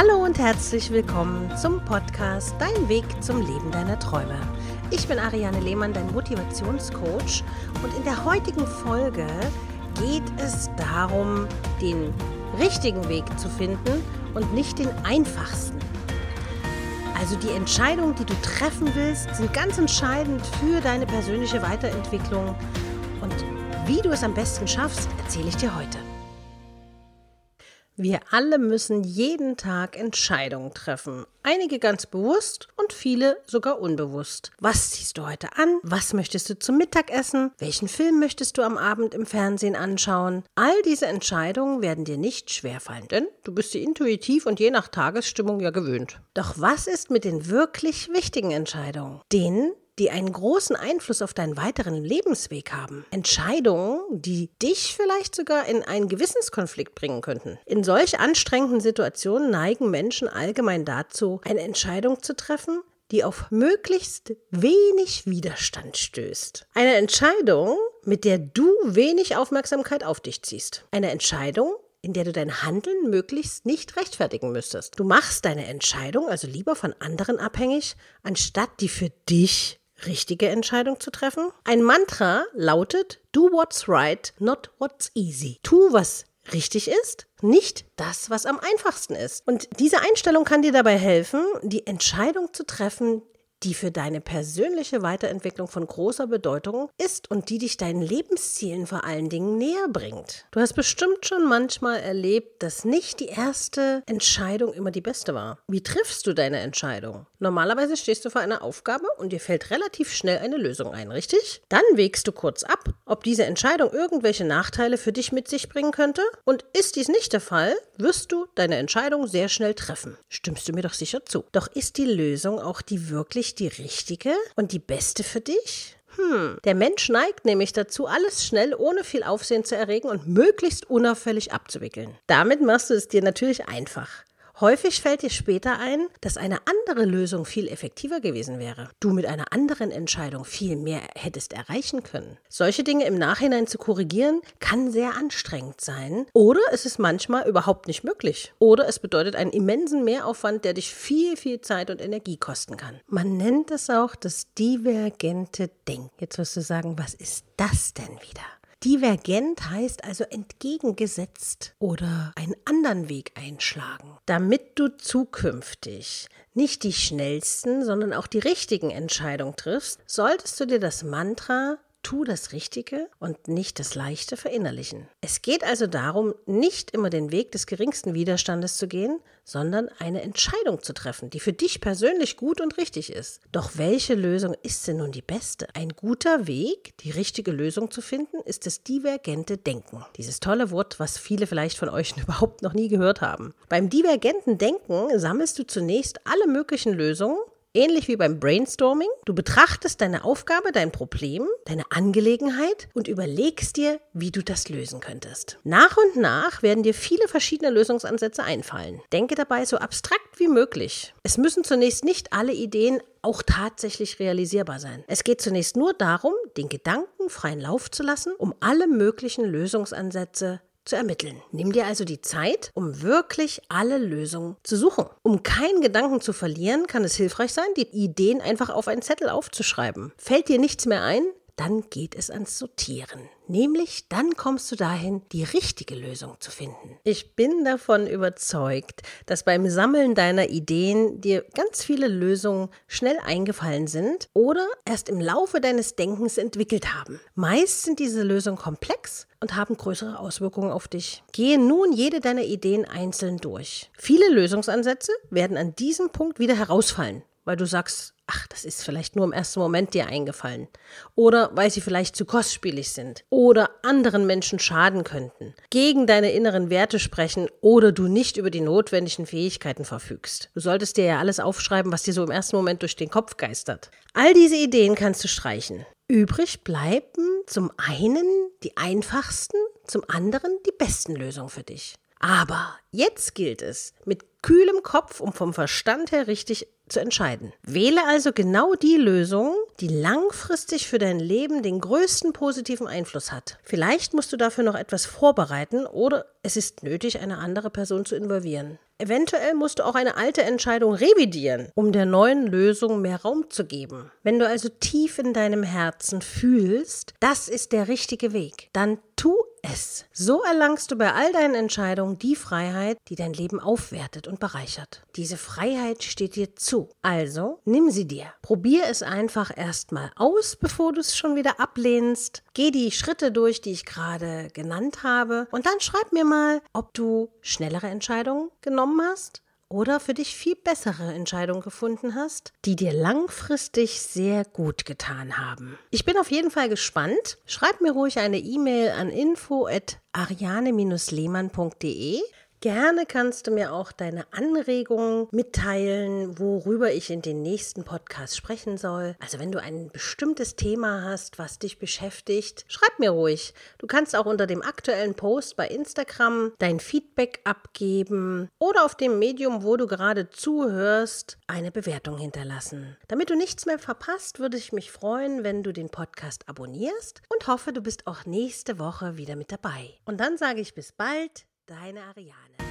Hallo und herzlich willkommen zum Podcast Dein Weg zum Leben deiner Träume. Ich bin Ariane Lehmann, dein Motivationscoach und in der heutigen Folge geht es darum, den richtigen Weg zu finden und nicht den einfachsten. Also die Entscheidungen, die du treffen willst, sind ganz entscheidend für deine persönliche Weiterentwicklung. Und wie du es am besten schaffst, erzähle ich dir heute. Wir alle müssen jeden Tag Entscheidungen treffen. Einige ganz bewusst und viele sogar unbewusst. Was ziehst du heute an? Was möchtest du zum Mittagessen? Welchen Film möchtest du am Abend im Fernsehen anschauen? All diese Entscheidungen werden dir nicht schwerfallen, denn du bist sie intuitiv und je nach Tagesstimmung ja gewöhnt. Doch was ist mit den wirklich wichtigen Entscheidungen? Denen, die einen großen Einfluss auf deinen weiteren Lebensweg haben. Entscheidungen, die dich vielleicht sogar in einen Gewissenskonflikt bringen könnten. In solch anstrengenden Situationen neigen Menschen allgemein dazu, eine Entscheidung zu treffen, die auf möglichst wenig Widerstand stößt. Eine Entscheidung, mit der du wenig Aufmerksamkeit auf dich ziehst. Eine Entscheidung, in der du dein Handeln möglichst nicht rechtfertigen müsstest. Du machst deine Entscheidung also lieber von anderen abhängig, anstatt die für dich richtige Entscheidung zu treffen. Ein Mantra lautet Do what's right, not what's easy. Tu, was richtig ist, nicht das, was am einfachsten ist. Und diese Einstellung kann dir dabei helfen, die Entscheidung zu treffen, die für deine persönliche Weiterentwicklung von großer Bedeutung ist und die dich deinen Lebenszielen vor allen Dingen näher bringt. Du hast bestimmt schon manchmal erlebt, dass nicht die erste Entscheidung immer die beste war. Wie triffst du deine Entscheidung? Normalerweise stehst du vor einer Aufgabe und dir fällt relativ schnell eine Lösung ein, richtig? Dann wägst du kurz ab, ob diese Entscheidung irgendwelche Nachteile für dich mit sich bringen könnte und ist dies nicht der Fall, wirst du deine Entscheidung sehr schnell treffen. Stimmst du mir doch sicher zu. Doch ist die Lösung auch die wirklich wirklich die richtige und die beste für dich? Hm, der Mensch neigt nämlich dazu, alles schnell ohne viel Aufsehen zu erregen und möglichst unauffällig abzuwickeln. Damit machst du es dir natürlich einfach. Häufig fällt dir später ein, dass eine andere Lösung viel effektiver gewesen wäre. Du mit einer anderen Entscheidung viel mehr hättest erreichen können. Solche Dinge im Nachhinein zu korrigieren, kann sehr anstrengend sein. Oder es ist manchmal überhaupt nicht möglich. Oder es bedeutet einen immensen Mehraufwand, der dich viel, viel Zeit und Energie kosten kann. Man nennt es auch das divergente Denken. Jetzt wirst du sagen, was ist das denn wieder? Divergent heißt also entgegengesetzt oder einen anderen Weg einschlagen, damit du zukünftig nicht die schnellsten, sondern auch die richtigen Entscheidungen triffst, solltest du dir das Mantra tu das Richtige und nicht das Leichte verinnerlichen. Es geht also darum, nicht immer den Weg des geringsten Widerstandes zu gehen, sondern eine Entscheidung zu treffen, die für dich persönlich gut und richtig ist. Doch welche Lösung ist denn nun die beste? Ein guter Weg, die richtige Lösung zu finden, ist das divergente Denken. Dieses tolle Wort, was viele vielleicht von euch überhaupt noch nie gehört haben. Beim divergenten Denken sammelst du zunächst alle möglichen Lösungen Ähnlich wie beim Brainstorming, du betrachtest deine Aufgabe, dein Problem, deine Angelegenheit und überlegst dir, wie du das lösen könntest. Nach und nach werden dir viele verschiedene Lösungsansätze einfallen. Denke dabei so abstrakt wie möglich. Es müssen zunächst nicht alle Ideen auch tatsächlich realisierbar sein. Es geht zunächst nur darum, den Gedanken freien Lauf zu lassen, um alle möglichen Lösungsansätze zu ermitteln. Nimm dir also die Zeit, um wirklich alle Lösungen zu suchen. Um keinen Gedanken zu verlieren, kann es hilfreich sein, die Ideen einfach auf einen Zettel aufzuschreiben. Fällt dir nichts mehr ein, dann geht es ans Sortieren. Nämlich dann kommst du dahin, die richtige Lösung zu finden. Ich bin davon überzeugt, dass beim Sammeln deiner Ideen dir ganz viele Lösungen schnell eingefallen sind oder erst im Laufe deines Denkens entwickelt haben. Meist sind diese Lösungen komplex und haben größere Auswirkungen auf dich. Gehe nun jede deiner Ideen einzeln durch. Viele Lösungsansätze werden an diesem Punkt wieder herausfallen, weil du sagst, ach, das ist vielleicht nur im ersten Moment dir eingefallen. Oder weil sie vielleicht zu kostspielig sind. Oder anderen Menschen schaden könnten. Gegen deine inneren Werte sprechen oder du nicht über die notwendigen Fähigkeiten verfügst. Du solltest dir ja alles aufschreiben, was dir so im ersten Moment durch den Kopf geistert. All diese Ideen kannst du streichen. Übrig bleiben zum einen die einfachsten, zum anderen die besten Lösungen für dich. Aber jetzt gilt es, mit kühlem Kopf und vom Verstand her richtig zu entscheiden. Wähle also genau die Lösung, die langfristig für dein Leben den größten positiven Einfluss hat. Vielleicht musst du dafür noch etwas vorbereiten oder es ist nötig, eine andere Person zu involvieren. Eventuell musst du auch eine alte Entscheidung revidieren, um der neuen Lösung mehr Raum zu geben. Wenn du also tief in deinem Herzen fühlst, das ist der richtige Weg, dann tu es. So erlangst du bei all deinen Entscheidungen die Freiheit, die dein Leben aufwertet und bereichert. Diese Freiheit steht dir zu. Also nimm sie dir. Probier es einfach erstmal aus, bevor du es schon wieder ablehnst. Geh die Schritte durch, die ich gerade genannt habe. Und dann schreib mir mal, ob du schnellere Entscheidungen genommen hast oder für dich viel bessere Entscheidungen gefunden hast, die dir langfristig sehr gut getan haben. Ich bin auf jeden Fall gespannt. Schreib mir ruhig eine E-Mail an info@ariane-lehmann.de. Gerne kannst du mir auch deine Anregungen mitteilen, worüber ich in den nächsten Podcast sprechen soll. Also wenn du ein bestimmtes Thema hast, was dich beschäftigt, schreib mir ruhig. Du kannst auch unter dem aktuellen Post bei Instagram dein Feedback abgeben oder auf dem Medium, wo du gerade zuhörst, eine Bewertung hinterlassen. Damit du nichts mehr verpasst, würde ich mich freuen, wenn du den Podcast abonnierst und hoffe, du bist auch nächste Woche wieder mit dabei. Und dann sage ich bis bald. Deine Ariane.